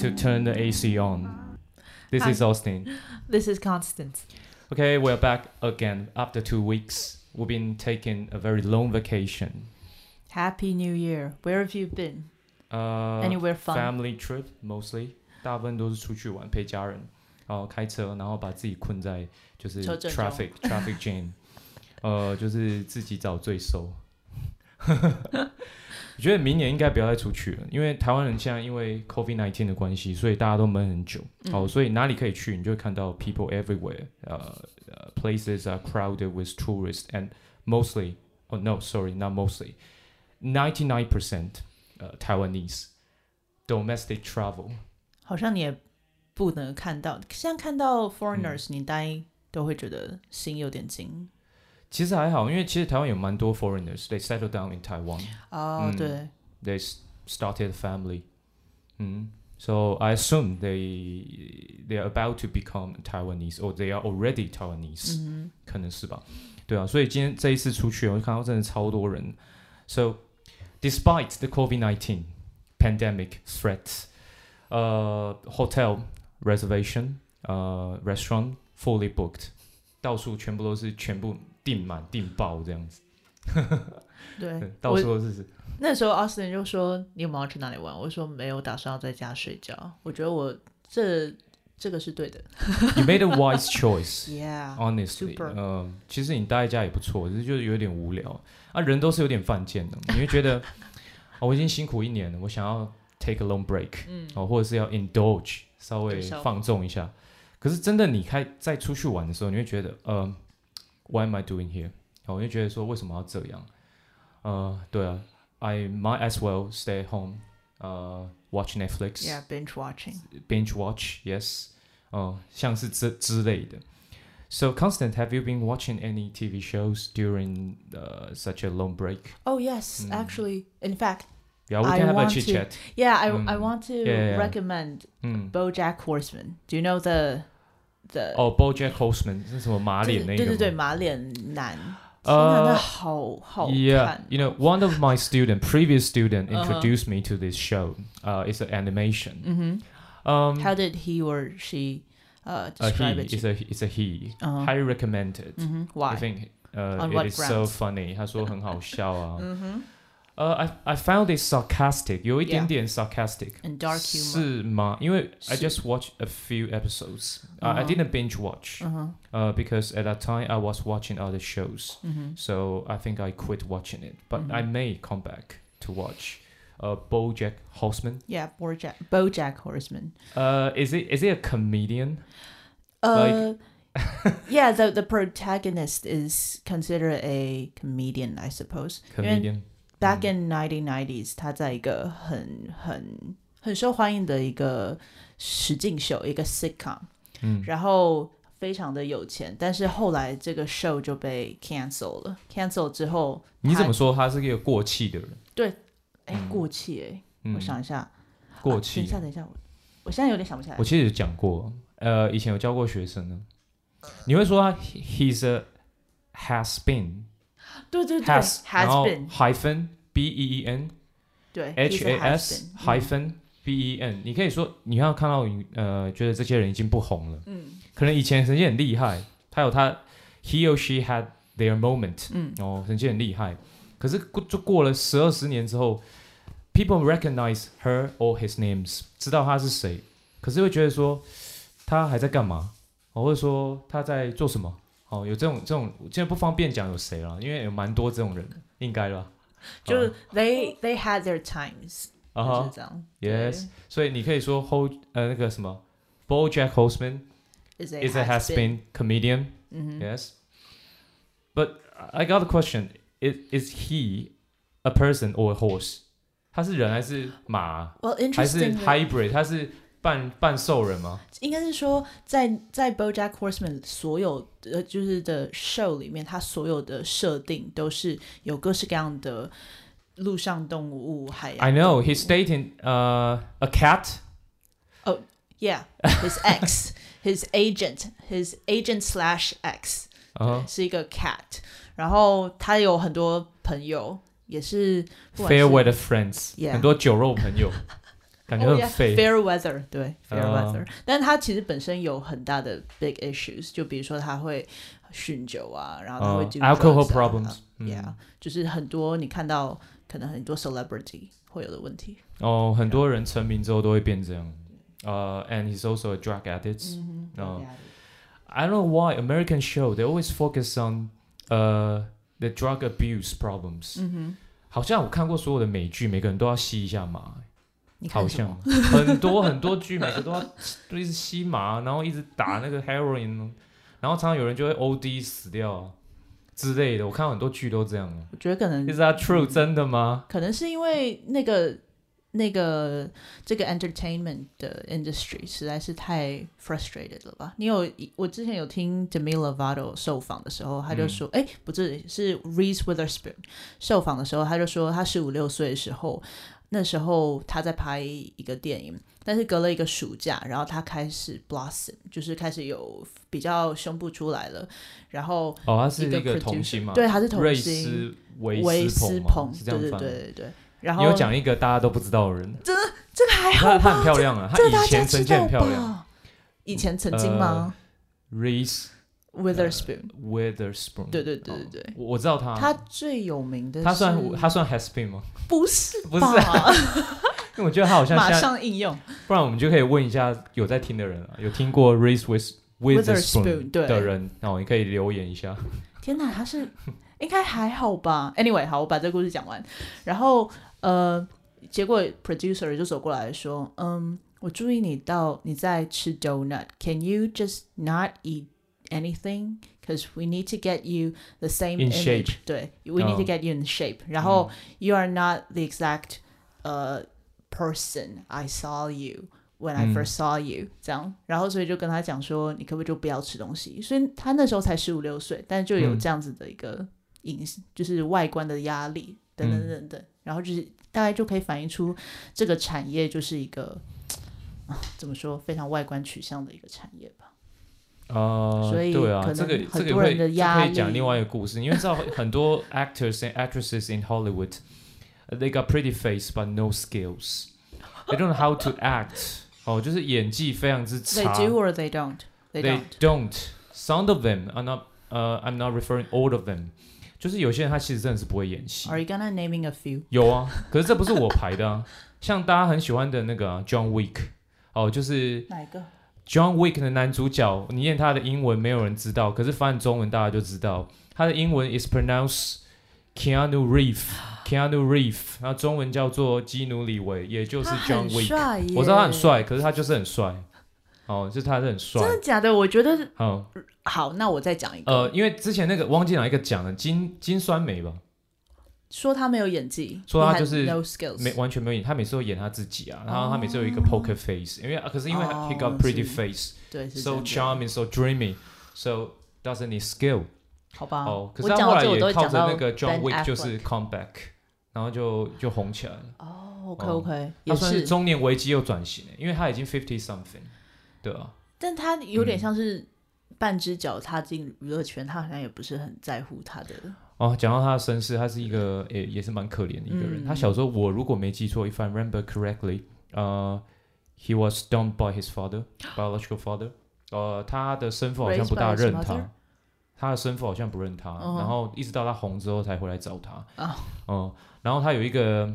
Welcome back to Turn the AC On. This Hi. is Austin. This is Constance. Okay, we're back again after two weeks. We've been taking a very long vacation. Happy New Year. Where have you been? Uh, Anywhere fun? Family trip mostly，大部分都是出去玩，陪家人，然后开车，然后把自己困在就是车阵中 traffic traffic jam，呃，就是自己找罪受。 我觉得明年应该不要再出去了，因为台湾人现在因为 COVID nineteen 的关系，所以大家都闷很久。好、嗯所以哪里可以去，你就会看到 people everywhere，呃、呃 places are crowded with tourists and mostly, oh no, sorry, not mostly, ninety nine percent, 呃 Taiwanese domestic travel。好像你也不能看到，现在看到 foreigners，、你大概都会觉得心有点惊。其实还好，因为其实台湾有蛮多 foreigners，they settle down in Taiwan。哦、嗯对， they s- started a family. Mm. So I assume they they are about to become Taiwanese or they are already Taiwanese，、嗯可能是吧？对啊，所以今天这一次出去，我就看到真的超多人。So despite the COVID-19 pandemic threats, uh, hotel reservation, uh, restaurant fully booked，到处全部都是全部 订满订爆这样子，对对，到我处都是。那时候 Austin 就说你有没有要去哪里玩？我说没有，打算要在家睡觉。我觉得我这这个是对的。You made a wise choice. Yeah，Honestly，Super 嗯、其实你待在家也不错，只是就是有点无聊啊。人都是有点犯贱的，你会觉得、哦，我已经辛苦一年了，我想要 take a long break，、嗯哦，或者是要 indulge，稍微对稍微放纵一下。可是真的你开再出去玩的时候，你会觉得，呃 ，What am I doing here？哦，我就觉得说，为什么要这样？呃，对啊，I might as well stay at home，呃，watch Netflix。 ，Yeah，binge watching。 binge watch, yes，哦、像是这之类的。So, Constant, have you been watching any TV shows during uh, such a long break? Oh yes, Mm. actually, in fact, Yeah, we I can have a want chit to- chat. yeah, I I Mm. want to Yeah, yeah. recommend 嗯， BoJack Horseman. Do you know the the 哦、b o j a c k Horseman 是什么马脸那个吗？对对对，马脸男，天呃哪，那好好 Yeah, 看。 you know, one of my student, previous student, Uh-huh. introduced me to this show. Uh, it's an animation. 嗯哼 Um, How did he or she uh a describe he, it? it's a it's a he. Uh-huh. Highly recommended. 嗯哼 I Why? think uh, On it what is so grounds? funny. 他说很好笑啊。嗯哼 呃、i I found it sarcastic，有一点 Yeah. 点 sarcastic。 And dark humor. 是吗？因为 I 是 just watched a few episodes. I I Uh-huh. didn't binge watch. 嗯哼 Uh, because at that time I was watching other shows. 嗯哼 So I think I quit watching it. But Mhm. I may come back to watch. Uh, BoJack Horseman. Yeah, BoJack BoJack Horseman. Uh, is it is it a comedian? Uh, yeah, the the protagonist is considered a comedian, I suppose. 因为 Comedian. Back 嗯 in 1990s，他在一个很很很受欢迎的一个实境秀，一个 sitcom，嗯然后非常的有钱，但是后来这个 show 就被 cancel 了。cancel 之后，你怎么？说他是一个过气的人？对哎，嗯过气哎，嗯我想一下，过气啊等一。下，等一下，我我现在有点想不起来我。其实有讲过，呃，以前有教过学生呢。你会说他 he's a has been 对对对 has 然，has 后 been，hyphen b e e n 对 h a has hyphen b e n，你可以说你要看到呃，觉得这些人已经不红了，嗯可能以前曾经很厉害，他有他 he or she had their moment，嗯哦，曾经很厉害，可是过就过了十二十年之后，people recognize her or his names，知道他是谁，可是会觉得说他还在干嘛，哦，或者说他在做什么，哦，有这种这种，现在不方便讲有谁了，因为有蛮多这种人，应该了吧，就是 they they had their times，啊哈就是这样。Yes，所以你可以说 hold 呃那个什么，BoJack Horseman is a has been comedian。嗯哼 Yes. But I got a question. Is, is he a person or a horse? 他是人还是马？Well, 还是 hybrid？他是半半兽人吗？应该是说在，在在 BoJack Horseman 所有呃就是的 show 里面，他所有的设定都是有各式各样的陆上动物、海洋 I 动 know 物 he's dating uh, a cat. Yeah, his ex, his agent, his agent slash ex，、Uh 对是一个 cat。然后他有很多朋友，也是是 Fair weather friends，、很多酒肉朋友。感觉很废。Oh, yeah, fair weather，对，fair weather，、uh, 但是他其实本身有很大的 big issues，就比如说他会酗酒啊，然后他会 do、uh, alcohol problems，yeah，、嗯、就是很多你看到可能很多 celebrity 会有的问题。哦、oh,，很多人成名之后都会变这样。呃、uh,，and he's also a drug addict、嗯。嗯 I don't know why American show they always focus on 呃、uh, the drug abuse problems。嗯哼，好像我看过所有的美剧，每个人都要吸一下麻。 好像很多很多剧，每个都要都一直吸麻，然后一直打那个 heroin，然后常常有人就会 OD 死掉之类的。我看到很多剧都这样。我觉得可能 Is that true？、嗯、真的吗？可能是因为那个。那个这个 entertainment 的 industry 实在是太 frustrated 了吧？你有我之前有听 Demi Lovato 受访的时候，他就说，哎、嗯，不是是 Reese Witherspoon 受访的时候，他就说他十五六岁的时候，那时候他在拍一个电影，但是隔了一个暑假，然后他开始 blossom，就是开始有比较胸部出来了，然后哦，他是一个童星嘛？对，他是童星，瑞斯维斯彭，对对对对对。然后你有讲一个大家都不知道的人，这这个还好吧？她很漂亮啊，他以前曾经很漂亮。以前曾经吗、uh,？Reese Witherspoon，Witherspoon，、uh, 对对对对对，我知道他。他最有名的，他算他算 has been 吗？不是，不是、啊，因为我觉得他好像马上应用。不然我们就可以问一下有在听的人啊，有听过 Reese Witherspoon 的人，哦，你可以留言一下。天哪，他是应该还好吧？Anyway，好，我把这个故事讲完，然后。呃，结果 producer 就走过来说：“嗯，我注意你到你在吃 donut，Can you just not eat anything? Because we need to get you the same in image. Shape. 对，we need to get you in shape.、Oh. 然后、嗯、you are not the exact 呃、uh, person I saw you when I first saw you、嗯。这样，然后所以就跟他讲说，你可不可以就不要吃东西？所以他那时候才十五六岁，但就有这样子的一个影，嗯、就是外观的压力等等等等。嗯”然后就是大概就可以反映出这个产业就是一个啊，怎么说非常外观取向的一个产业吧。 啊、呃，所以对啊，可能这个很多人的压力，这个、可以讲另外一个故事，因为知道很多 actors and actresses in Hollywood，they got pretty face but no skills. They don't know how to act. 哦，就是演技非常之差。They do or they don't. They don't. They don't. Some of them are not. 呃、uh,，I'm not referring all of them. 就是有些人他其实真的是不会演戏。Are you gonna naming a few？有啊，可是这不是我排的啊。像大家很喜欢的那个、啊、John Wick，哦，就是哪一个 ？John Wick 的男主角，你念他的英文没有人知道，可是翻中文大家就知道。他的英文 is pronounced Keanu Reeves，Keanu Reeves，然后中文叫做基努里维，也就是 John Wick。我知道他很帅，可是他就是很帅。哦，就是他是很帅。真的假的？我觉得好。好，那我再讲一个。呃，因为之前那个忘记哪一个讲了金金酸梅吧，说他没有演技，说他就是 no skills，没完全没有演，他每次都演他自己啊，然后他每次有一个 poker face，、哦、因为可是因为 he got pretty face，、哦、对，so charming，so dreamy，so doesn't need skill。好吧。哦，可是他后来也靠着那个 John Wick 就是 come back，然后就就红起来了。哦，OK OK，、哦、他算是中年危机又转型，因为他已经 fifty something，对啊。但他有点像是。嗯半只脚踏进娱乐圈，他好像也不是很在乎他的。哦，讲到他的身世，他是一个也也是蛮可怜的一个人。嗯、他小时候，我如果没记错，if I remember correctly，呃、uh,，he was dumped by his father，biological father。呃，他的生父好像不大认他，他的生父好像不认他，uh. 然后一直到他红之后才回来找他。哦、uh 然后他有一个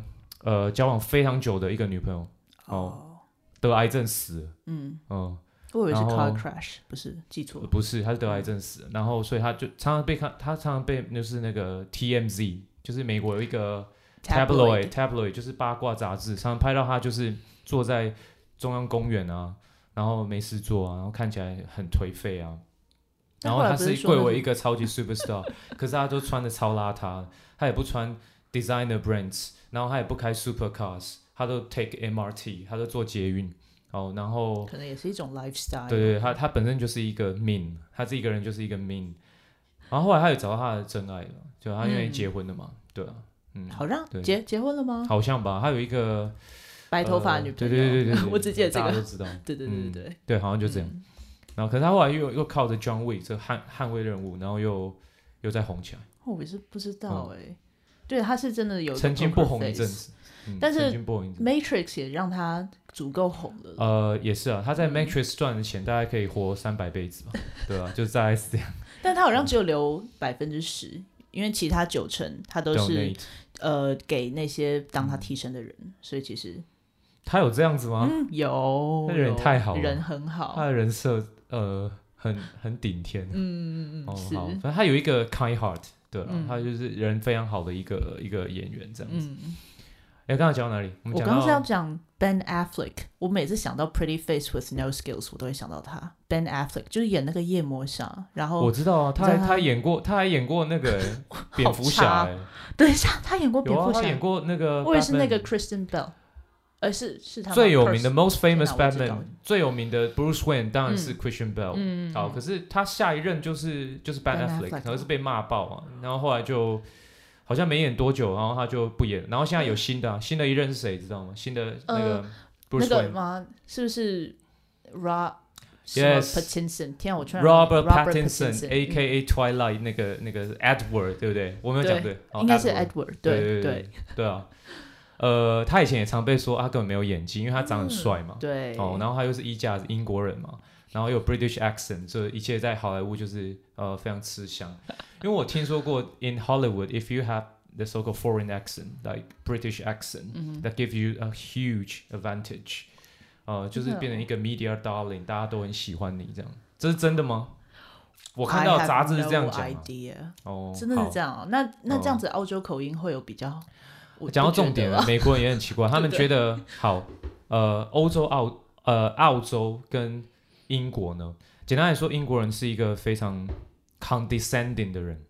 呃交往非常久的一个女朋友，哦、uh 得癌症死了。嗯嗯。我以为是 car crash，不是记错了。不是，他是得癌症死了，然后所以他就常常被看，他常常被就是那个 TMZ，就是美国有一个 tabloid，tabloid tabloid, 就是八卦杂志，常常拍到他就是坐在中央公园啊，然后没事做啊，然后看起来很颓废啊。然后他是贵为一个超级 superstar，可是他都穿的超邋遢，他也不穿 designer brands，然后他也不开 supercars，他都 take MRT，他都坐捷运。哦，然后可能也是一种 lifestyle。对对，他他本身就是一个 mean，他这一个人就是一个 mean。然后后来他也找到他的真爱了，就他愿意结婚了嘛，嗯、对啊，嗯，好像结结婚了吗？好像吧，他有一个白头发女朋友，对对对对，对，我只记得这个，大家都知道，对对对对对、嗯，对，好像就这样。嗯、然后可是他后来又又靠着 John Wick 这捍捍卫任务，然后又又再红起来。我也是不知道哎、对，他是真的有曾经不红一阵子。嗯、但是 Matrix 也让他足够红了。呃，也是啊，他在 Matrix 赚的钱大概可以活三百辈子嘛，对啊，就大概是这样。但他好像只有留百分之十，因为其他九成他都是呃给那些当他替身的人，嗯、所以其实他有这样子吗？嗯、有，那人太好了，人很好，他的人设呃很很顶天，嗯嗯嗯，哦是好，反正他有一个 kind heart。对了，嗯、他就是人非常好的一个一个演员，这样子。哎、刚，刚才讲到哪里？我们讲我刚刚是要讲 Ben Affleck。我每次想到 Pretty Face with No Skills，我都会想到他。Ben Affleck 就是演那个夜魔侠，然后我知道啊，他还他，他演过，他还演过那个 蝙蝠侠。等一下，他演过蝙蝠侠，演过那个。我也是那个 Kristen Bell。而是是他最有名的 most famous Batman，最有名的 Bruce Wayne 当然是 Christian Bell。嗯，好，可是他下一任就是就是 Ben Affleck，可能是被骂爆嘛，然后后来就好像没演多久，然后他就不演，然后现在有新的，新的一任是谁知道吗？新的那个 Bruce Wayne 吗？是不是 Rob Yes Pattinson？天啊，我突然 Robert Pattinson，A.K.A. Twilight 那个那个 Edward，对不对？我没有讲对，应该是 Edward，对对对对啊。呃，他以前也常被说他根本没有演技，因为他长很帅嘛。嗯、对。哦，然后他又是衣架子英国人嘛，然后有 British accent，所以一切在好莱坞就是呃非常吃香。因为我听说过，in Hollywood，if you have the so-called foreign accent like British accent，that、嗯、give you a huge advantage。呃，就是变成一个 media darling，大家都很喜欢你这样。这是真的吗？我看到杂志是这样讲。哦，真的是这样、哦。那那这样子，澳洲口音会有比较？我讲到重点了，美国人也很奇怪，他们觉得好，呃，欧洲、澳、呃，澳洲跟英国呢，简单来说，英国人是一个非常 condescending 的人，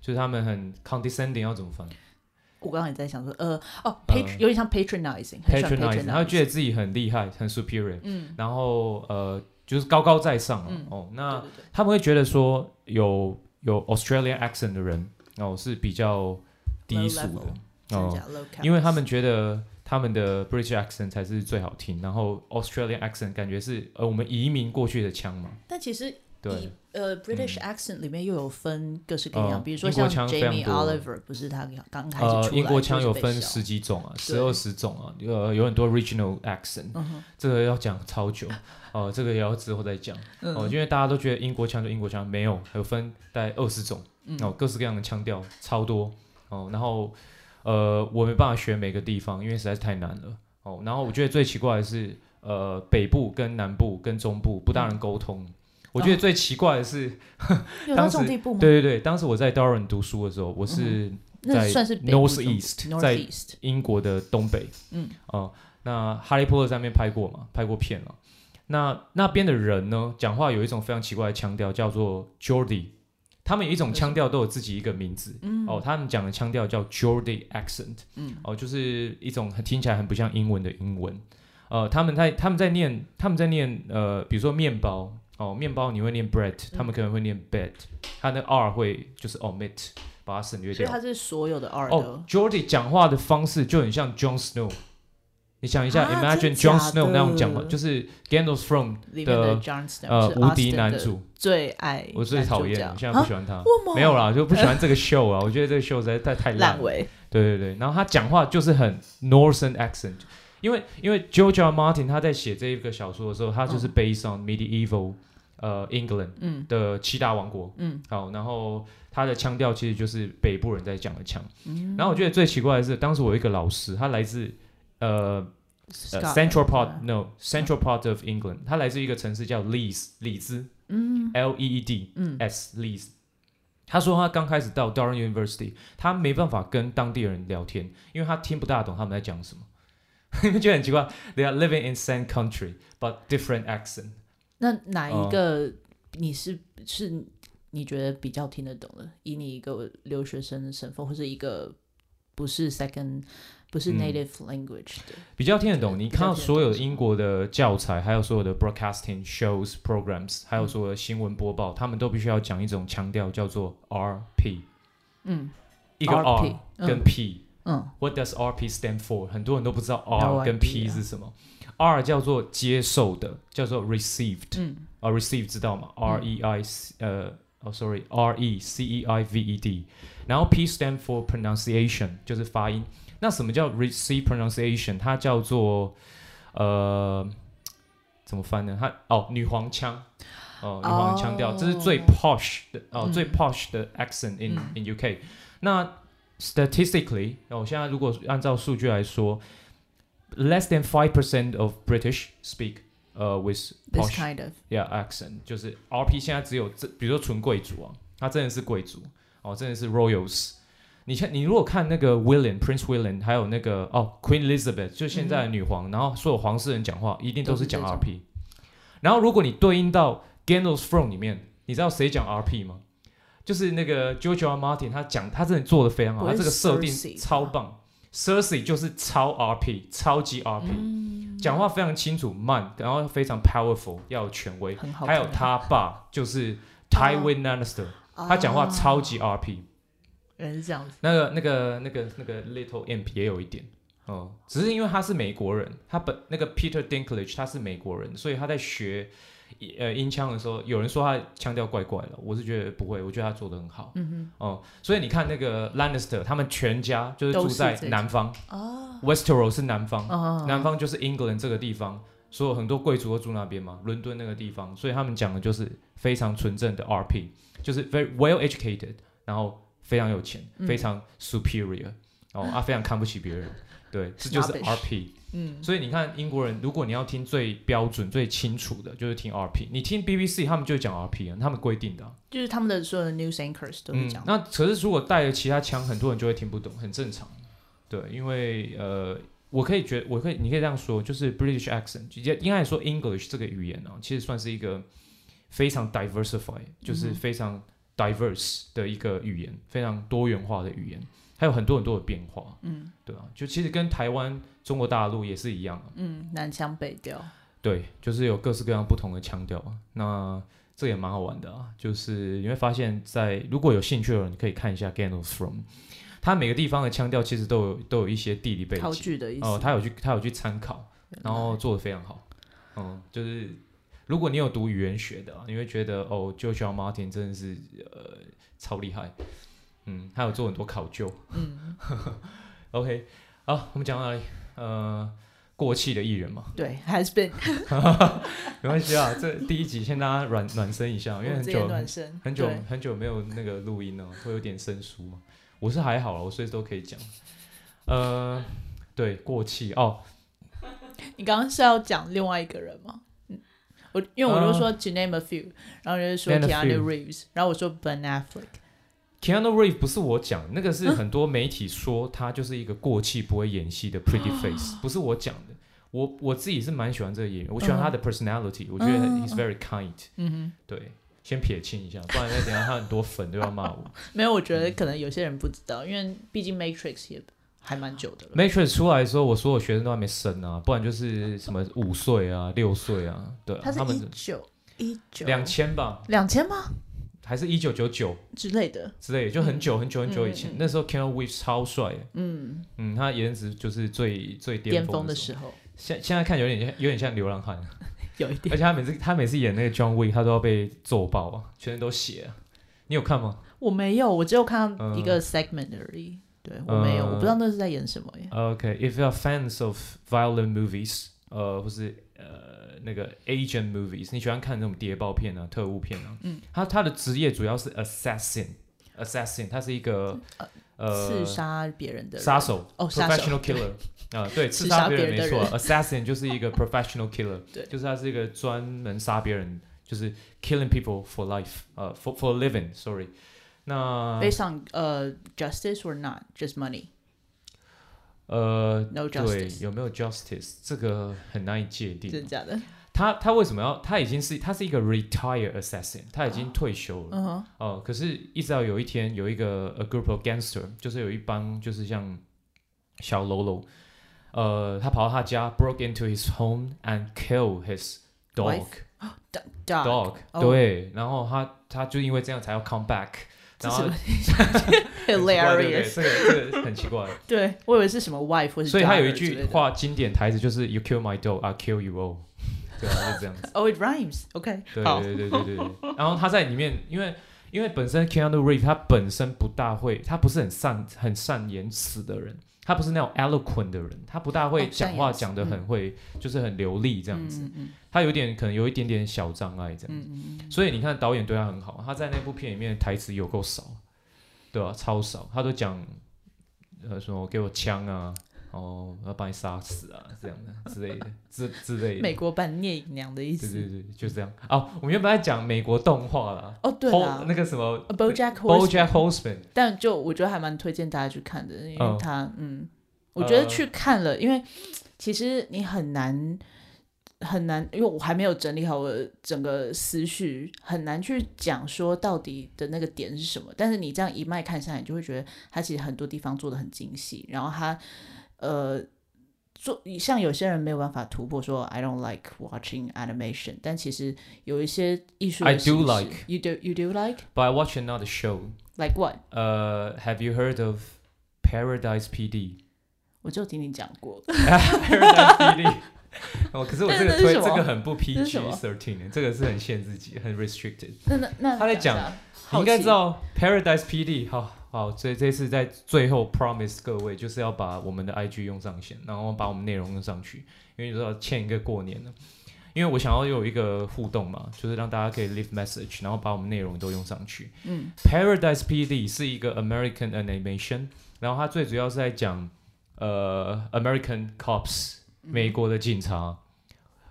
就是他们很 condescending，要怎么翻？我刚刚也在想说，呃，哦，pat 有点像 patronizing，patronizing，他会觉得自己很厉害，很 superior，嗯，然后呃，就是高高在上，嗯、哦，那他们会觉得说有有 Australian accent 的人哦是比较低俗的。哦，因为他们觉得他们的 British accent 才是最好听，然后 Australian accent 感觉是呃我们移民过去的腔嘛。但其实对。呃 British accent 里面又有分各式各样，比如说像 Jamie Oliver 不是他刚开始出英国腔有分十几种啊，十二十种啊，呃有很多 regional accent，这个要讲超久 哦，这个也要之后再讲。哦，因为大家都觉得英国腔就英国腔，没有，还有分大概二十种哦，各式各样的腔调超多哦，然后。呃，我没办法学每个地方，因为实在是太难了。哦，然后我觉得最奇怪的是，呃，北部跟南部跟中部不大能沟通。嗯、我觉得最奇怪的是，有这种地步吗？对对对，当时我在 Durham 读书的时候，我是在 North East，在英国的东北。嗯，哦、呃，那哈利波特在那边拍过嘛？拍过片了。那那边的人呢，讲话有一种非常奇怪的腔调，叫做 Geordie。他们有一种腔调，都有自己一个名字。嗯、哦，他们讲的腔调叫 Geordie accent。嗯，哦，就是一种听起来很不像英文的英文。呃，他们在他们在念他们在念呃，比如说面包哦，面包你会念 bread，、嗯、他们可能会念 bed，他的 r 会就是 omit，把它省略掉。所以他是所有的 r 哦，Geordie 讲话的方式就很像 Jon Snow。你想一下、啊、，Imagine John Snow 那种讲话，就是 Game of Thrones 的呃无敌男主，最爱我最讨厌，我现在不喜欢他，没有啦，就不喜欢这个秀啊，我觉得这个秀实在太太烂尾。对对对，然后他讲话就是很 Northern accent，因为因为 George R. Martin 他在写这一个小说的时候，他就是 based on medieval 呃 England 的七大王国，嗯，好，然后他的腔调其实就是北部人在讲的腔，然后我觉得最奇怪的是，当时我有一个老师，他来自呃、uh,，Central part no，Central part of England，他来自一个城市叫 Leeds，里兹，嗯，L E E D，嗯，S，Leeds。他说他刚开始到 Durham University，他没办法跟当地人聊天，因为他听不大懂他们在讲什么。你们觉得很奇怪？They are living in same country but different accent。那哪一个你是、uh, 是你觉得比较听得懂的？以你一个留学生的身份，或者一个不是 second。不是 native language 的，嗯，比较听得懂。你看到所有英国的教材，还有所有的 broadcasting shows programs，还有所有的新闻播报，嗯，他们都必须要讲一种腔调，叫做 RP。嗯，一个 R 跟 P。嗯，What does RP stand for？很多人都不知道 R 跟 P 是什么。R 叫做接受的，叫做 received。嗯，啊，receive 知道吗？R E I 呃，哦，sorry，R E C E I V E D。然后 P stand for pronunciation，就是发音。 那什么叫 receive pronunciation？它叫做呃，怎么翻呢？它哦，女皇腔哦，女皇腔调，这是最 posh 的哦，最 posh 的 accent in in UK。那 statistically，我现在如果按照数据来说，less than five percent of British speak 呃 with posh kind of yeah accent，就是 RP 现在只有这，比如说纯贵族啊，他真的是贵族哦，真的是 royals。你看，你如果看那个 William Prince William，还有那个哦 Queen Elizabeth，就现在的女皇，然后所有皇室人讲话一定都是讲 RP。然后如果你对应到 Game of Thrones 里面，你知道谁讲 RP 吗？就是那个 George R. Martin，他讲他真的做的非常好，他这个设定超棒。Cersei 就是超 RP，超级 RP，讲话非常清楚慢，然后非常 powerful，要有权威。还有他爸就是 Tywin Lannister，他讲话超级 RP。原来是这样子。那个、那个、那个、那个 Little Imp 也有一点哦，只是因为他是美国人，他本那个 Peter Dinklage 他是美国人，所以他在学呃音腔的时候，有人说他腔调怪怪的，我是觉得不会，我觉得他做的很好。嗯哼。哦，所以你看那个 Lannister，他们全家就是住在南方。哦。Westeros 是南方。哦。南方就是 England 这个地方，所有很多贵族都住那边嘛，伦敦那个地方，所以他们讲的就是非常纯正的 RP，就是 very well educated，然后。非常有钱，非常 superior，哦啊，非常看不起别人，对，这就是 RP。嗯，所以你看英国人，如果你要听最标准、最清楚的，就是听 RP。你听 BBC，他们就讲 RP 啊，他们规定的，就是他们的所有的 news anchors 都是讲。那可是如果带了其他腔，很多人就会听不懂，很正常。对，因为呃，我可以觉得，我可以，你可以这样说，就是 British accent，直接应该来说 English 这个语言呢，其实算是一个非常 diversified，就是非常。diverse 的一个语言，非常多元化的语言，还有很多很多的变化，嗯，对啊，就其实跟台湾、中国大陆也是一样，嗯，南腔北调，对，就是有各式各样不同的腔调啊，那这也蛮好玩的啊，就是你会发现在如果有兴趣的人，你可以看一下 Game of Thrones，它每个地方的腔调其实都有都有一些地理背景，哦，他有去他有去参考，然后做的非常好，嗯，就是。如果你有读语言学的，你会觉得哦，George R. Martin 真的是呃超厉害，嗯，他有做很多考究，嗯，OK，好，我们讲到哪里？呃，过气的艺人嘛，对，has been，没关系啊，这第一集先大家暖暖身一下，因为很久很久很久没有那个录音了，会有点生疏嘛。我是还好了，我随时都可以讲。呃，对，过气哦，你刚刚是要讲另外一个人吗？我因为我就说 to name a few，、uh, 然后就是说 Keanu Reeves，然后我说 Ben Affleck。Keanu Reeves 不是我讲，那个是很多媒体说他就是一个过气不会演戏的 pretty face，、uh, 不是我讲的。我我自己是蛮喜欢这个演员，我喜欢他的 personality，、uh, 我觉得 he's very kind。嗯哼，对，先撇清一下，不然那等下他很多粉都要骂我。没有，我觉得可能有些人不知道，因为毕竟 Matrix 也。还蛮久的了。Matrix 出来的时候，我所有学生都还没生啊，不然就是什么五岁啊、六岁啊，对。他们一九一九两千吧？两千吗？还是一九九九之类的？之类的，就很久很久很久以前，那时候 Reeves 超帅。嗯嗯，他颜值就是最最巅峰的时候。现现在看有点像有点像流浪汉，有一点。而且他每次他每次演那个 John Wick，他都要被揍爆啊，全身都血。你有看吗？我没有，我只有看到一个 segment 而已。对，我没有，uh, 我不知道那是在演什么耶。OK，if、okay, you are fans of violent movies，呃，或是呃那个 agent movies，你喜欢看那种谍报片啊、特务片啊？嗯，他他的职业主要是 assassin，assassin，他是一个呃刺杀别人的杀手哦，professional killer 啊，对，刺杀别人没错，assassin 就是一个 professional killer，对，就是他是一个专门杀别人，就是 killing people for life，呃，for for living，sorry。那 based on 呃 justice or not just money？ 呃，no 对，有没有 justice？这个很难以界定。真的假的？他他为什么要？他已经是他是一个 retired assassin，他已经退休了。哦、uh huh. 呃，可是一直到有一天有一个 a group of gangster，就是有一帮就是像小喽啰，呃，他跑到他家，broke into his home and kill his dog。dog，对，然后他他就因为这样才要 come back。然后，hilarious，这个这个很奇怪。对，我以为是什么 wife 或是。所以他有一句话经典台词就是 “You kill my dog, I kill you all”。对啊，就是这样子。Oh, it rhymes. OK。对对对对对对。然后他在里面，因为因为本身 Keanu Reeves 他本身不大会，他不是很善很善言辞的人。他不是那种 eloquent 的人，他不大会讲话，讲得很会，嗯、就是很流利这样子。他有点可能有一点点小障碍这样子。所以你看导演对他很好，他在那部片里面台词有够少，对吧、啊？超少，他都讲呃说给我枪啊。哦，要把你杀死啊，这样的之类的，之之类的。美国版聂隐娘的意思。对对对，就这样。哦，我们原本在讲美国动画啦。哦，对啊。那个什么，BoJack BoJack Horseman。但就我觉得还蛮推荐大家去看的，因为他，嗯，嗯，我觉得去看了，呃、因为其实你很难很难，因为我还没有整理好我的整个思绪，很难去讲说到底的那个点是什么。但是你这样一脉看下来，你就会觉得他其实很多地方做的很精细，然后他。呃，做像有些人没有办法突破，说 I don't like watching animation，但其实有一些艺术。I do like. You do you do like? But I watch another show. Like what? 呃、uh,，Have you heard of Paradise PD？我就听你讲过。 Paradise PD。哦，可是我这个推这，这个很不 PG thirteen，这个是很限自己，很 restricted。那那那他在讲，你应该知道 Paradise PD 好。 好，所以这次在最后 promise 各位，就是要把我们的 IG 用上线，然后把我们内容用上去，因为你知道欠一个过年了。因为我想要有一个互动嘛，就是让大家可以 leave message，然后把我们内容都用上去。嗯，Paradise PD 是一个 American animation，然后它最主要是在讲呃 American cops，美国的警察，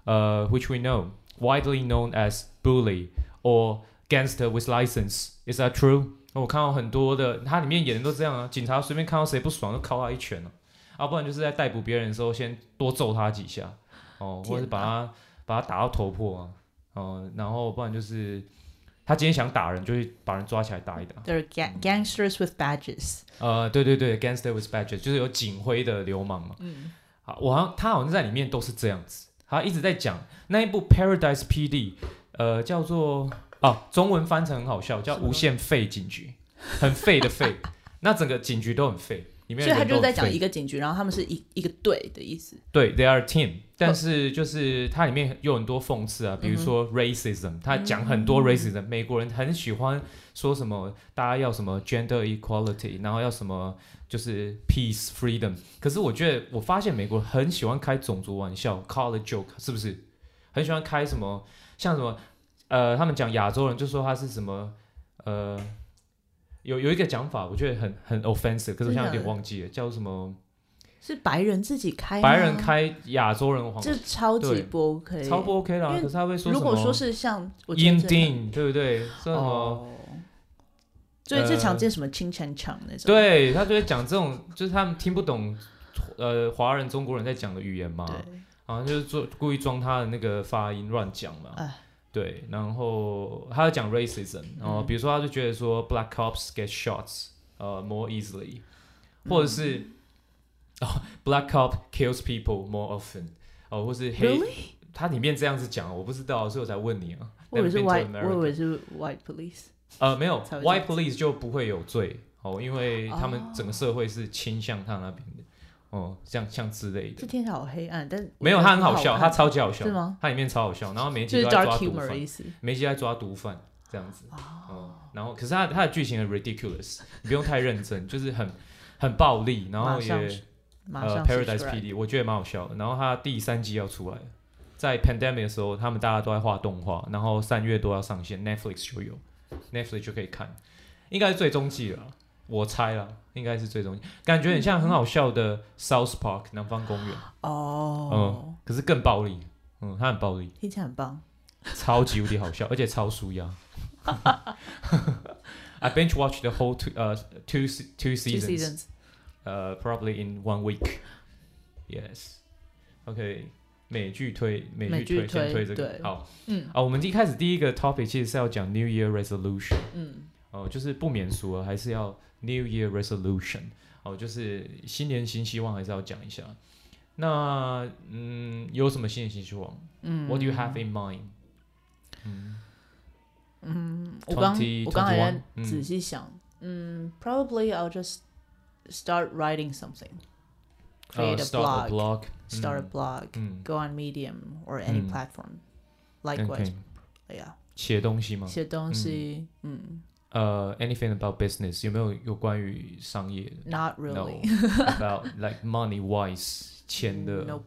呃，which we know widely known as bully or gangster with license. Is that true? 我看到很多的，他里面演的都这样啊，警察随便看到谁不爽就敲他一拳啊，啊，不然就是在逮捕别人的时候先多揍他几下，哦，或者是把他把他打到头破啊，哦，然后不然就是他今天想打人，就会把人抓起来打一打。就是 gangsters with badges。呃，对对对，gangsters with badges 就是有警徽的流氓嘛。嗯。好，我好像他好像在里面都是这样子，他一直在讲那一部 Paradise PD，呃，叫做。哦，中文翻成很好笑，叫无限废警局，很废的废。那整个警局都很废，里面所以他就在讲一个警局，然后他们是一一个队的意思。对，they are team，但是就是它里面有很多讽刺啊，比如说 racism，他讲很多 racism，美国人很喜欢说什么，大家要什么 gender equality，然后要什么就是 peace freedom。可是我觉得，我发现美国人很喜欢开种族玩笑，call a joke，是不是？很喜欢开什么，像什么。呃，他们讲亚洲人就说他是什么，呃，有有一个讲法，我觉得很很 offensive，可是我现在有点忘记了，叫什么？是白人自己开？白人开亚洲人黄，这超级不 OK，超不 OK 啦。可是他会说？如果说是像 Indian，对不对？说什么？哦、所以是常见什么清泉厂那种？对，他就会讲这种，就是他们听不懂，呃，华人中国人在讲的语言嘛，好像就是做故意装他的那个发音乱讲嘛。哎对，然后他要讲 racism，然后比如说他就觉得说 black cops get shots，呃，more easily，或者是、嗯、哦，black cop kills people more often，哦，或是黑，Really? 他里面这样子讲，我不知道，所以我才问你啊。我以为是 white，我以为是 white police。呃，没有，white police 就不会有罪，哦，因为他们整个社会是倾向他那边的。哦，像像之类的，这听起来好黑暗，但没有，他很好笑，他超级好笑，是吗？他里面超好笑，然后每一集都在抓毒贩，每一集在抓毒贩这样子，哦，然后可是他他的剧情很 ridiculous，你不用太认真，就是很很暴力，然后也呃 Paradise PD，我觉得蛮好笑的，然后他第三季要出来，在 pandemic 的时候，他们大家都在画动画，然后三月多要上线，Netflix 就有，Netflix 就可以看，应该是最终季了。我猜了，应该是最终感觉很像很好笑的《South Park》南方公园哦，嗯，可是更暴力，嗯，它很暴力，听起来很棒，超级无敌好笑，而且超舒压。I binge watched the whole two 呃、uh, two two seasons，呃、uh, probably in one week。Yes。OK，美剧推美剧推先推这个好，嗯啊，我们一开始第一个 topic 其实是要讲 New Year Resolution，嗯，哦，就是不免俗了，还是要。New Year Resolution，哦，就是新年新希望，还是要讲一下。那嗯，有什么新年新希望？嗯，What do you have in mind？嗯嗯，我刚我刚才仔细想，嗯，Probably I'll just start writing something, create a blog, start a blog, go on Medium or any platform. Likewise，哎呀，写东西吗？写东西，嗯。 呃、uh,，anything about business 有没有有关于商业？Not really. No. about like money wise 钱的。No,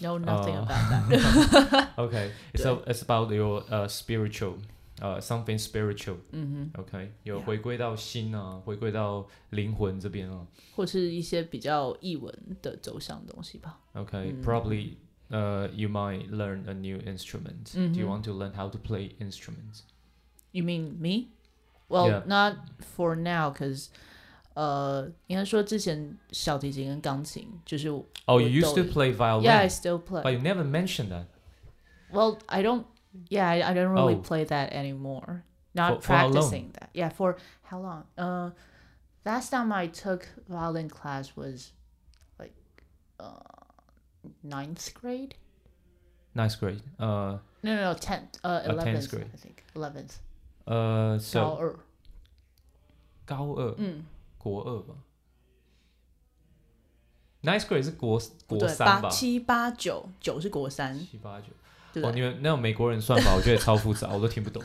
no, nothing about that. Okay, so it's about your uh spiritual, uh something spiritual. 嗯哼。Okay，有回归到心啊，回归到灵魂这边啊。或是一些比较艺文的走向的东西吧。Okay, probably, uh, you might learn a new instrument. Do you want to learn how to play instruments? You mean me? Well, Yeah. not for now, cause 呃，应该说之前小提琴跟钢琴就是。 Oh, you used to play violin. Yeah, I still play. But you never mentioned that. Well, I don't. Yeah, I, I don't really Oh. play that anymore. Not For- for how long? practicing that. Yeah, for how long? Uh, last time I took violin class was like uh ninth grade. Nice, great. Uh, No, no, no, tenth. Uh, Oh, 10th eleventh. grade. I think eleventh. uh, 高 so 二。高二，嗯，国二吧。Nice grade 是国国对，三吧？八七八九九是国三，七八九。对哦，你们那种美国人算法，我觉得超复杂，我都听不懂。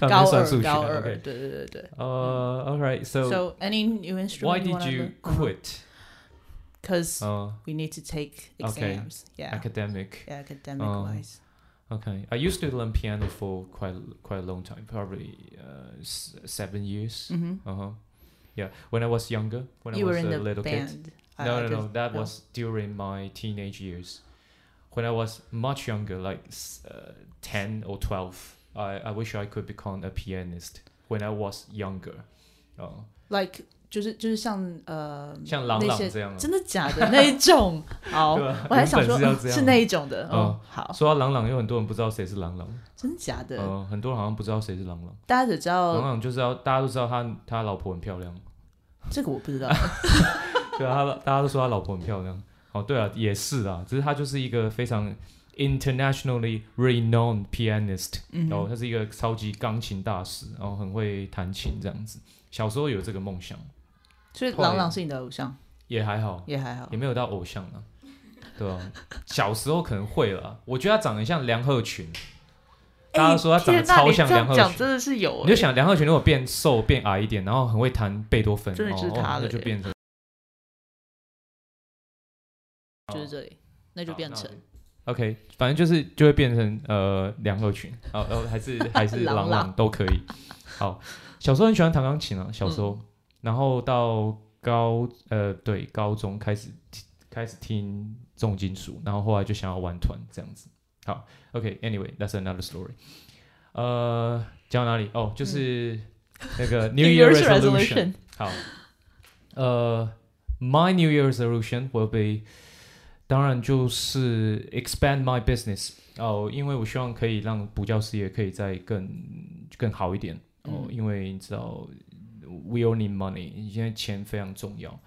高二算数学高二， OK 对对对对。呃、a l right. So, So any new instrument? why you did wanna you learn? quit? Because Uh, we need to take Okay. exams. Yeah. academic. Yeah, academic Oh. wise. Okay. I used to learn piano for quite quite a long time, probably uh, s- seven years. Mm-hmm. Uh huh. Yeah. When I was younger, when You I were was in a the little kid. band. No, I no, no. just- That no. was during my teenage years. When I was much younger, like uh, 10 or 12, I, I wish I could become a pianist when I was younger. Oh. like 就是就是像呃像朗朗这样啊真的假的那一种？好，啊我还想说是那一种的。哦嗯，好，说到朗朗，有很多人不知道谁是朗朗。真的假的？呃，很多人好像不知道谁是朗朗。大家只知道朗朗就是要大家都知道他他老婆很漂亮。这个，我不知道。对啊，他大家都说他老婆很漂亮。哦，对啊，也是啊，只是他就是一个非常 internationally renowned pianist，、嗯然后他是一个超级钢琴大师，然后很会弹琴这样子。小时候有这个梦想，所以朗朗是你的偶像，也还好，也还好。也。没有到偶像啊，对啊，小时候可能会了，我觉得他长得像梁鹤群，大家说他长得超像梁鹤群。真的是有欸，你就想梁鹤群如果变瘦变矮一点，然后很会弹贝多芬，真的就是哦那就变成就是这里，那就变成。OK，反正就是就会变成呃梁鹤群，哦哦还是还是 朗朗。朗都可以。好，小时候很喜欢弹钢琴啊，小时候，嗯然后到高呃对高中开始开始听重金属，然后后来就想要玩团这样子。好，OK，Anyway，that's、another story。呃，讲到哪里？哦，就是那个 New Year Year's resolution。好，呃，My New Year resolution will be，当然就是 expand my business 哦，因为我希望可以让补教事业可以再更更好一点哦，嗯因为你知道 we all need money，现在钱非常重要，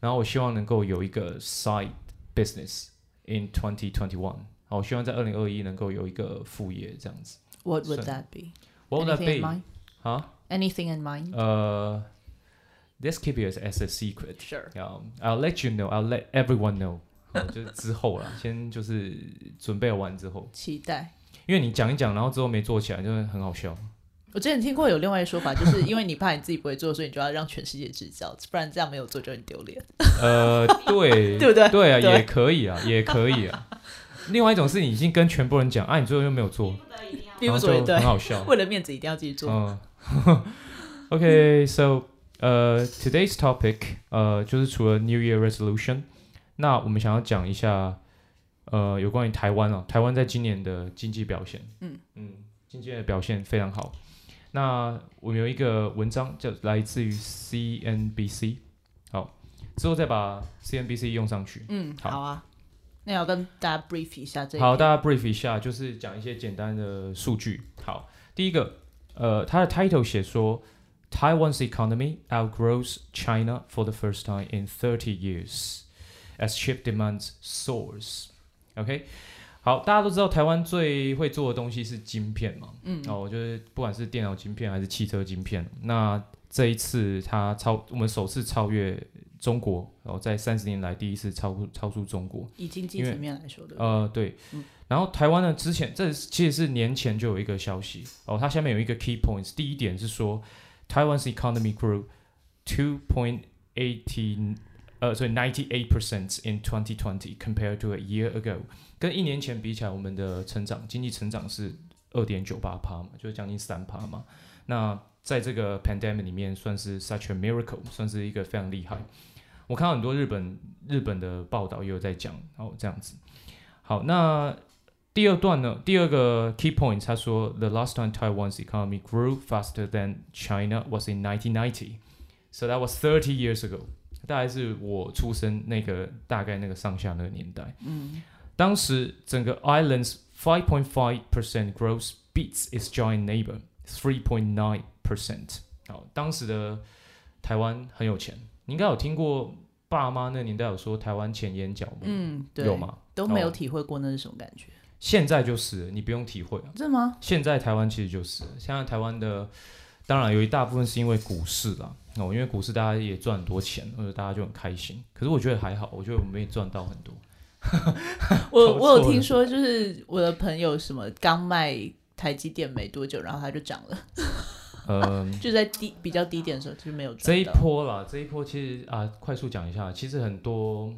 然后我希望能够有一个 side business in twenty twenty one，好，我希望在二零二一能够有一个副业这样子。 What would 是 that be? What would that Anything in be？ mind? 啊？ Anything in mind? 呃、let's keep it as, as a secret. Sure. Yeah, I'll let you know. I'll let everyone know. 哦就是之后啦，先就是准备完之后，期待。因为你讲一讲，然后之后没做起来，就会很好笑。 我之前听过有另外一个说法，就是因为你怕你自己不会做，所以你就要让全世界知道，不然这样没有做就很丢脸。呃，对，对不对对啊，对也可以啊，也可以啊。另外一种是你已经跟全部人讲，啊，你最后又没有做，逼不做也对然后就很，好笑。为了面子一定要继续做。嗯，OK, so 呃、today's topic 呃就是除了 New Year resolution，那我们想要讲一下呃有关于台湾啊，台湾在今年的经济表现，嗯嗯，经济的表现非常好。那我们有一个文章叫来自于 CNBC，好，之后再把 CNBC 用上去。嗯，好好啊。那要跟大家 brief 一下这一好，大家 brief 一下，就是讲一些简单的数据。好，第一个，呃，它的 title 写说，Taiwan's economy outgrows China for the first time in 30 years as chip demand soars。OK，好，大家都知道台湾最会做的东西是晶片嘛，嗯，哦，就是不管是电脑晶片还是汽车晶片，那这一次它超我们首次超越中国，然后在三十年来第一次超超出中国。以经济层面来说的，呃，对。嗯、然后台湾呢，之前这其实是年前就有一个消息哦，它下面有一个 key points。第一点是说，台湾 's economy grew two point eighteen 呃，所以 ninety eight percent in twenty twenty compared to a year ago。跟一年前比起来，我们的成长经济成长是二点九八趴嘛，就是将近三趴嘛。那在这个 pandemic 里面，算是 such a miracle，算是一个非常厉害。我看到很多日本日本的报道也有在讲，哦，这样子。好，那第二段呢？第二个 key point，他说，the last time Taiwan's economy grew faster than China was in 1990，so that was thirty years ago，大概是我出生那个大概那个上下那个年代。嗯。当时整个 Islands five point five percent growth beats its giant neighbor three point nine percent。好，当时的台湾很有钱，你应该有听过爸妈那年代有说台湾钱淹脚吗？嗯，对，有吗？都没有体会过那是什么感觉。现在就是，你不用体会啊。真的吗？现在台湾其实就是，现在台湾的当然有一大部分是因为股市啦，哦，因为股市大家也赚很多钱，或者大家就很开心。可是我觉得还好，我觉得我们也赚到很多。我我有听说，就是我的朋友什么刚卖台积电没多久，然后他就涨了。嗯，就在低比较低点的时候就没有赚。这一波啦，这一波其实啊，快速讲一下，其实很多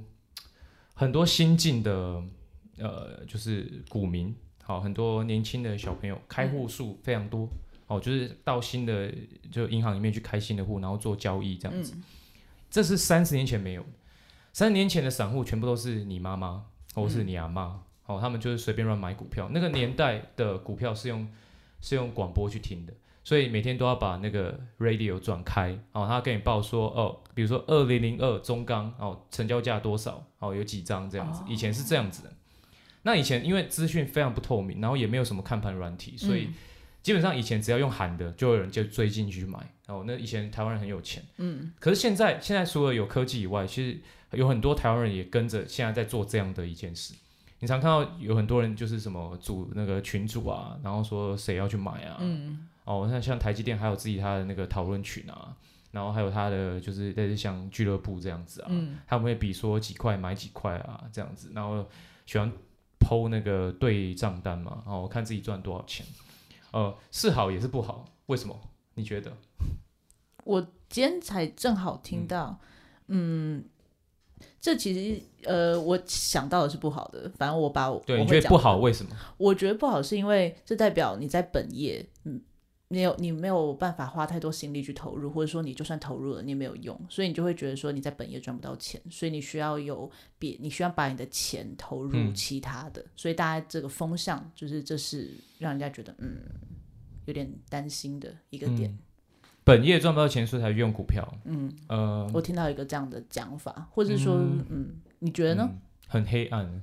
很多新进的呃，就是股民，好，很多年轻的小朋友开户数非常多，嗯、哦，就是到新的就银行里面去开新的户，然后做交易这样子。嗯、这是三十年前没有。三十年前的散户全部都是你妈妈或是你阿妈，嗯、哦，他们就是随便乱买股票。那个年代的股票是用是用广播去听的，所以每天都要把那个 radio 转开，哦，他跟你报说，哦，比如说二零零二中钢，哦，成交价多少，哦，有几张这样子。以前是这样子的。那以前因为资讯非常不透明，然后也没有什么看盘软体，所以基本上以前只要用喊的，就有人就追进去买。哦，那以前台湾人很有钱，嗯，可是现在现在除了有科技以外，其实有很多台湾人也跟着现在在做这样的一件事。你常看到有很多人就是什么组那个群组啊，然后说谁要去买啊。嗯。哦，那像台积电还有自己他的那个讨论群啊，然后还有他的就是类似像俱乐部这样子啊。嗯。他们会比说几块买几块啊这样子，然后喜欢 PO 那个对账单嘛，哦，看自己赚多少钱。呃，是好也是不好，为什么？你觉得？我今天才正好听到，嗯。嗯这其实呃，我想到的是不好的。反正我把我，对，我你觉得不好，为什么？我觉得不好是因为这代表你在本业，嗯，没有你没有办法花太多心力去投入，或者说你就算投入了，你也没有用，所以你就会觉得说你在本业赚不到钱，所以你需要有别，你需要把你的钱投入其他的。嗯、所以大家这个风向就是这是让人家觉得嗯有点担心的一个点。嗯本业赚不到钱，所以才用股票。嗯，呃，我听到一个这样的讲法，或者说，嗯，嗯，你觉得呢？嗯、很黑暗，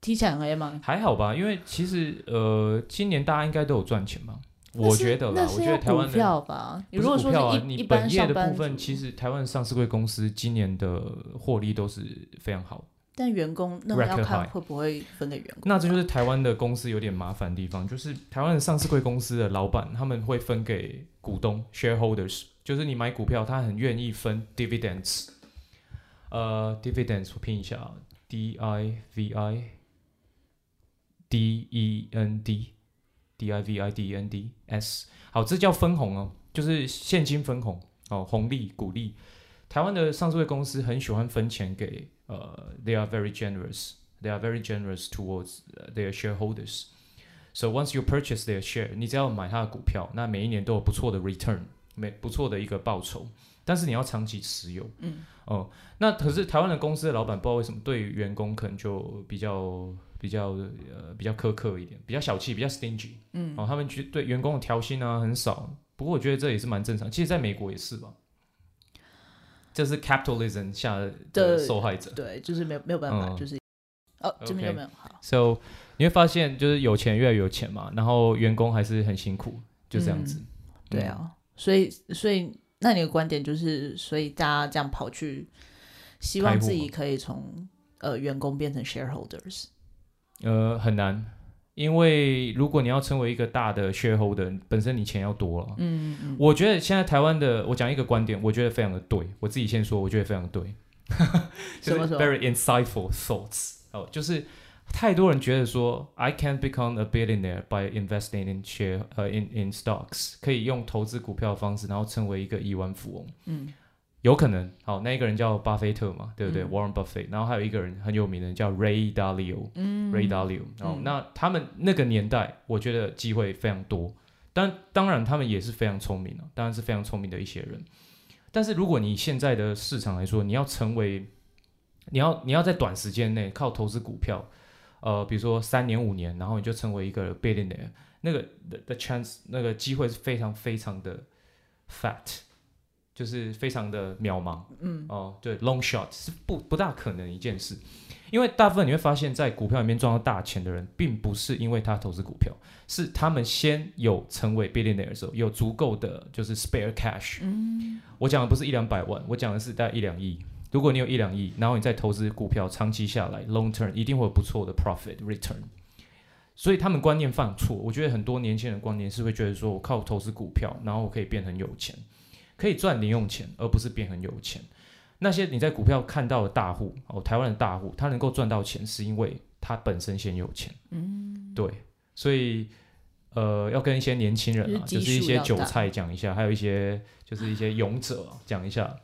听起来很黑吗？还好吧，因为其实呃，今年大家应该都有赚钱吧？我觉得啦，我觉得台湾票吧。你如果说啊，你本业的部分，其实台湾上市柜公司今年的获利都是非常好。但员工那我要看会不会分给员工。那这就是台湾的公司有点麻烦的地方，就是台湾的上市贵公司的老板他们会分给股东 shareholders，就是你买股票，他很愿意分 dividends。呃，dividends 我拼一下，d i v i d e n d d i v i d e n d s。好，这叫分红哦，就是现金分红哦，红利股利。台湾的上市公司很喜欢分钱给。呃、uh，they are very generous. They are very generous towards their shareholders. So once you purchase their share，你只要买他的股票，那每一年都有不错的 return，没不错的一个报酬。但是你要长期持有。嗯。哦，那可是台湾的公司的老板不知道为什么对员工可能就比较比较呃比较苛刻一点，比较小气，比较 stingy。嗯。哦，他们去对员工的调薪啊很少。不过我觉得这也是蛮正常。其实在美国也是吧。这是 capitalism 下的受害者，对，就是没有没有办法，嗯、就是哦，这边有没有？好，so 你会发现就是有钱越来越有钱嘛，然后员工还是很辛苦，就这样子。嗯、对啊，所以所以那你的观点就是，所以大家这样跑去，希望自己可以从呃员工变成 shareholders，呃，很难，因为如果你要成为一个大的 shareholder，本身你钱要多了。嗯嗯。我觉得现在台湾的，我讲一个观点，我觉得非常的对。我自己先说，我觉得非常对。什么 very insightful thoughts。哦，就是太多人觉得说，I can become a billionaire by investing in share，呃、uh,，in in stocks，可以用投资股票的方式，然后成为一个亿万富翁。嗯。有可能，好，那一个人叫巴菲特嘛，对不对、嗯、？Warren Buffett，然后还有一个人很有名的叫 Ray Dalio，嗯，Ray Dalio，哦、嗯，那他们那个年代，我觉得机会非常多，但当然他们也是非常聪明的，当然是非常聪明的一些人。但是如果你现在的市场来说，你要成为，你要你要在短时间内靠投资股票，呃，比如说三年五年，然后你就成为一个 billionaire，那个 the, the chance 那个机会是非常非常的 fat。就是非常的渺茫，嗯，哦，对，long shot 是不不大可能一件事，因为大部分你会发现在股票里面赚到大钱的人，并不是因为他投资股票，是他们先有成为 billionaire 的时候有足够的就是 spare cash，嗯，我讲的不是一两百万，我讲的是大概一两亿。如果你有一两亿，然后你再投资股票，长期下来 long term 一定会有不错的 profit return。所以他们观念犯错，我觉得很多年轻人观念是会觉得说我靠投资股票，然后我可以变很有钱。可以赚零用钱，而不是变很有钱。那些你在股票看到的大户哦，台湾的大户，他能够赚到钱，是因为他本身先有钱。嗯，对。所以，呃，要跟一些年轻人啊，就是一些韭菜讲一下，还有一些就是一些勇者讲一下。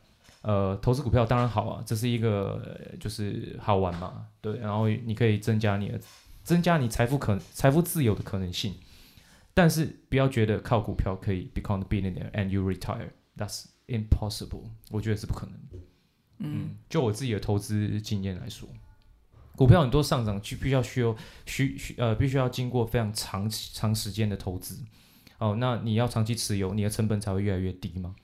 呃，投资股票当然好啊，这是一个就是好玩嘛，对。然后你可以增加你的增加你财富可财富自由的可能性，但是不要觉得靠股票可以 become billionaire and you retire。That's impossible，我觉得是不可能。嗯，就我自己的投资经验来说，股票很多上涨，就必须要需要需需呃，必须要经过非常长长时间的投资。哦，那你要长期持有，你的成本才会越来越低嘛。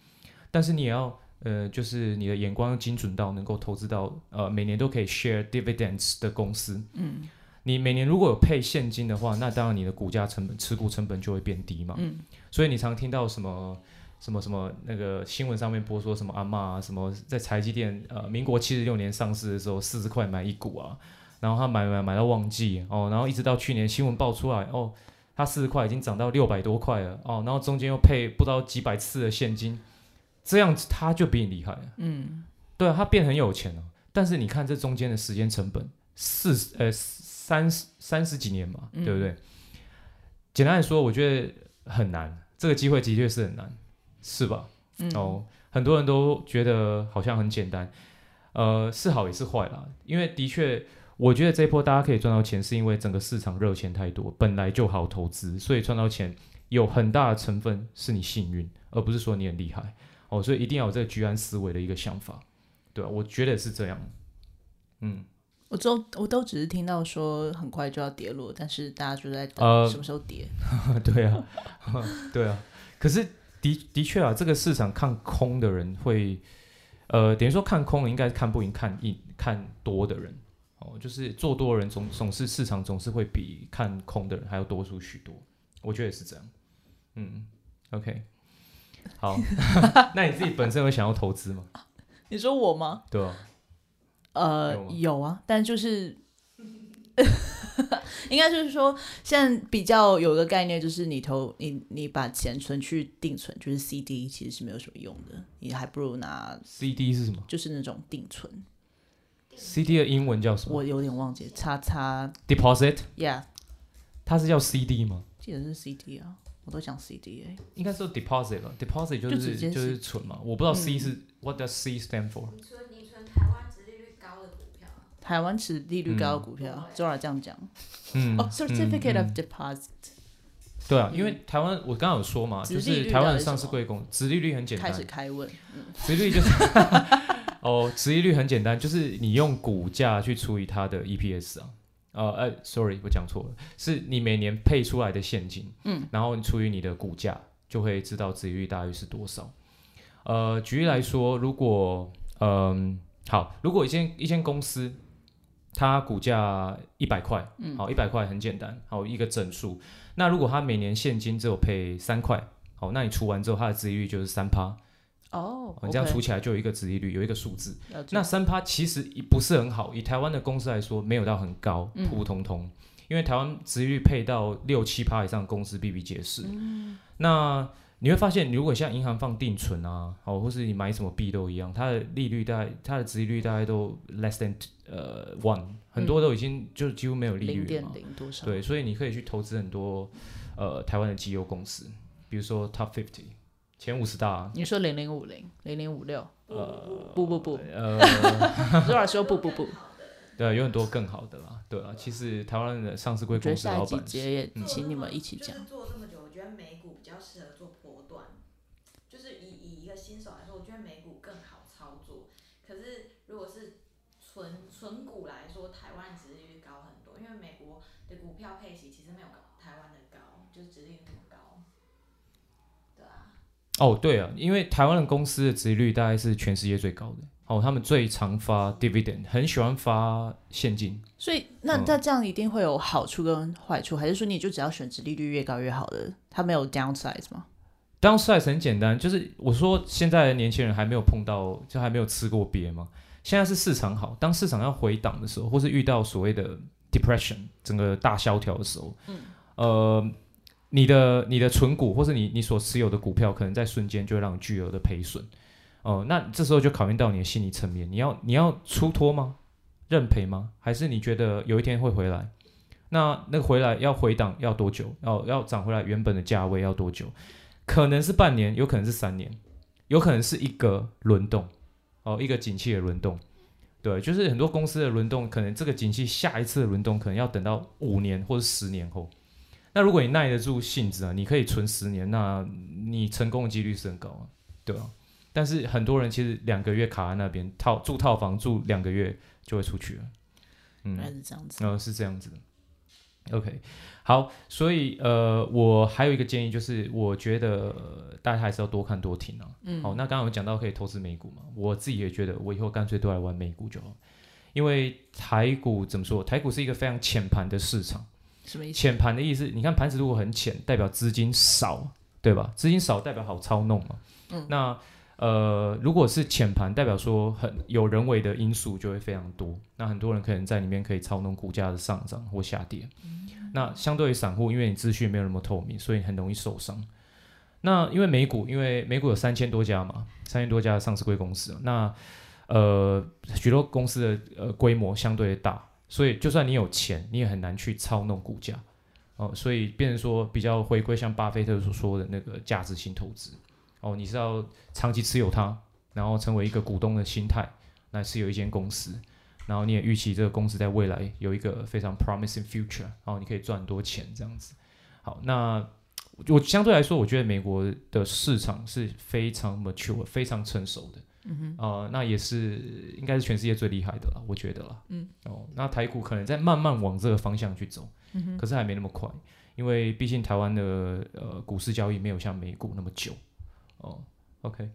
但是你也要呃，就是你的眼光要精准到能够投资到呃每年都可以 share dividends 的公司。嗯，你每年如果有配现金的话，那当然你的股价成本、持股成本就会变低嘛。嗯，所以你常听到什么？什么什么那个新闻上面播说什么阿嬷啊，什么在台积电呃民国七十六年上市的时候四十块买一股啊，然后他买买买到忘记哦，然后一直到去年新闻爆出来哦，他四十块已经涨到六百多块了哦，然后中间又配不知道几百次的现金，这样子他就比你厉害了。嗯，对啊，他变很有钱了。但是你看这中间的时间成本四十呃三十三十几年嘛，对不对？嗯，简单来说，我觉得很难，这个机会的确是很难。是吧？嗯、哦，很多人都觉得好像很简单，呃，是好也是坏啦。因为的确，我觉得这一波大家可以赚到钱，是因为整个市场热钱太多，本来就好投资，所以赚到钱有很大的成分是你幸运，而不是说你很厉害。哦，所以一定要有这个居安思危的一个想法，对吧？我觉得是这样。嗯，我都我都只是听到说很快就要跌落，但是大家就在等什么时候跌。呃、对啊，对啊，可是。的的确啊，这个市场看空的人会，呃，等于说看空应该是看不赢看一看多的人哦，就是做多的人总总是市场总是会比看空的人还要多出许多，我觉得也是这样。嗯，OK，好，那你自己本身有想要投资吗？你说我吗？对啊，呃，有，有啊，但就是。应该就是说，现在比较有个概念，就是你投你你把钱存去定存，就是 CD，其实是没有什么用的，你还不如拿 CD 是什么？就是那种定存。CD 的英文叫什么？我有点忘记，叉叉 Deposit，Yeah，它是叫 CD 吗？记得是 CD 啊，我都讲 CD 哎，应该是 Deposit 吧？Deposit 就是就，就是存嘛，我不知道 C 是、嗯、What does C stand for？台湾持利率高的股票，Zora、嗯、这样讲。嗯，哦、oh,，Certificate of Deposit、嗯。对啊，因为台湾我刚刚有说嘛，就是台湾的上市贵公，殖利率很简单。开始开问。殖、嗯、利率就是 哦，殖利率很简单，就是你用股价去除以它的 EPS 啊。呃，哎，sorry，我讲错了，是你每年配出来的现金，嗯，然后你除以你的股价，就会知道殖利率大约是多少。呃，举例来说，如果嗯、呃，好，如果一间一间公司。它股价一百块，好，一百块很简单，好，一个整数。那如果它每年现金只有配三块，好，那你除完之后，它的殖利率就是三趴。哦，你这样除起来就有一个殖利率，有一个数字。那三趴其实不是很好，以台湾的公司来说，没有到很高，普普通通。因为台湾殖利率配到六七趴以上的公司比比皆是。嗯、那你会发现，如果像银行放定存啊，哦，或是你买什么币都一样，它的利率大概，它的殖利率大概都 less than 呃 one，很多都已经就几乎没有利率了嘛。零多少？对，所以你可以去投资很多呃台湾的绩优公司，比如说 Top Fifty 前五十大。你说零零五零、零零五六？呃，不不不，呃，多少说不不不。对，有很多更好的啦。对啊，其实台湾的上市柜公司老板，也请你们一起讲。就是做这么久，我觉得美股比较适合做波段。就是以以一个新手来说，我觉得美股更好操作。可是如果是纯纯股来说，台湾殖利率高很多，因为美国的股票配息其实没有高台湾的高，就是殖利率那么高。对啊。哦，对啊，因为台湾的公司的殖利率大概是全世界最高的。哦，他们最常发 dividend，很喜欢发现金。所以，那那这样一定会有好处跟坏处，嗯、还是说你就只要选殖利率越高越好的？它没有 downside 吗？downside 很简单，就是我说现在的年轻人还没有碰到，就还没有吃过鳖嘛。现在是市场好，当市场要回档的时候，或是遇到所谓的 depression，整个大萧条的时候，嗯，呃，你的你的存股或是你你所持有的股票，可能在瞬间就会让你巨额的赔损。哦，那这时候就考验到你的心理层面，你要你要出脱吗？认赔吗？还是你觉得有一天会回来？那那个回来要回档要多久？要要涨回来原本的价位要多久？可能是半年，有可能是三年，有可能是一个轮动，哦，一个景气的轮动。对，就是很多公司的轮动，可能这个景气下一次的轮动可能要等到五年或者十年后。那如果你耐得住性子啊，你可以存十年，那你成功的几率是很高啊，对啊？但是很多人其实两个月卡在那边套住套房住两个月就会出去了，嗯，是这样子，嗯、呃，是这样子的。OK，好，所以呃，我还有一个建议就是，我觉得、呃、大家还是要多看多听啊。嗯，好，那刚刚有讲到可以投资美股嘛，我自己也觉得我以后干脆都来玩美股就好，因为台股怎么说？台股是一个非常浅盘的市场，什么意思？浅盘的意思，你看盘子如果很浅，代表资金少，对吧？资金少代表好操弄嘛。嗯，那。呃，如果是浅盘，代表说很有人为的因素就会非常多，那很多人可能在里面可以操弄股价的上涨或下跌。嗯、那相对于散户，因为你资讯没有那么透明，所以很容易受伤。那因为美股，因为美股有三千多家嘛，三千多家的上市贵公司，那呃许多公司的呃规模相对大，所以就算你有钱，你也很难去操弄股价哦、呃，所以变成说比较回归像巴菲特所说的那个价值性投资。哦，你是要长期持有它，然后成为一个股东的心态来持有一间公司，然后你也预期这个公司在未来有一个非常 promising future，然后你可以赚很多钱这样子。好，那我相对来说，我觉得美国的市场是非常 mature、非常成熟的。嗯哼，呃，那也是应该是全世界最厉害的了，我觉得啦。嗯，哦，那台股可能在慢慢往这个方向去走，嗯哼，可是还没那么快，因为毕竟台湾的呃股市交易没有像美股那么久。哦，OK，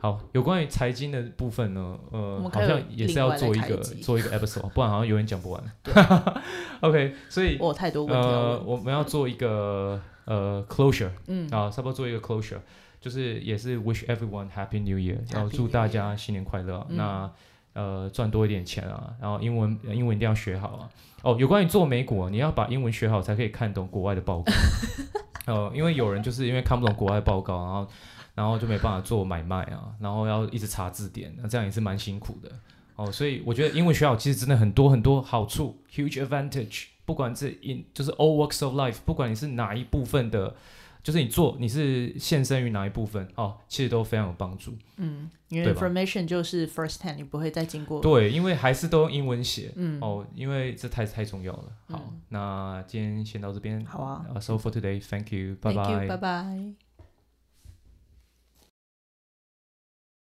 好，有关于财经的部分呢，呃，好像也是要做一个 做一个 episode，不然好像永远讲不完。OK，所以我太多问题呃，我们要做一个呃 closure，嗯，啊，差不多做一个 closure，就是也是 wish everyone happy new year，然后祝大家新年快乐。嗯、那呃赚多一点钱啊，然后英文英文一定要学好啊。哦，有关于做美股啊，你要把英文学好才可以看懂国外的报告。哦，因为有人就是因为看不懂国外报告，然后。然后就没办法做买卖啊，然后要一直查字典，那这样也是蛮辛苦的哦。所以我觉得英文学好其实真的很多很多好处，huge advantage。不管是 in 就是 all works of life，不管你是哪一部分的，就是你做你是献身于哪一部分哦，其实都非常有帮助。嗯，因为 information 就是 first hand，你不会再经过。对，因为还是都用英文写。嗯。哦，因为这太太重要了。好，嗯、那今天先到这边。好啊。Uh, so for today, thank you. Bye bye. Thank you. Bye bye.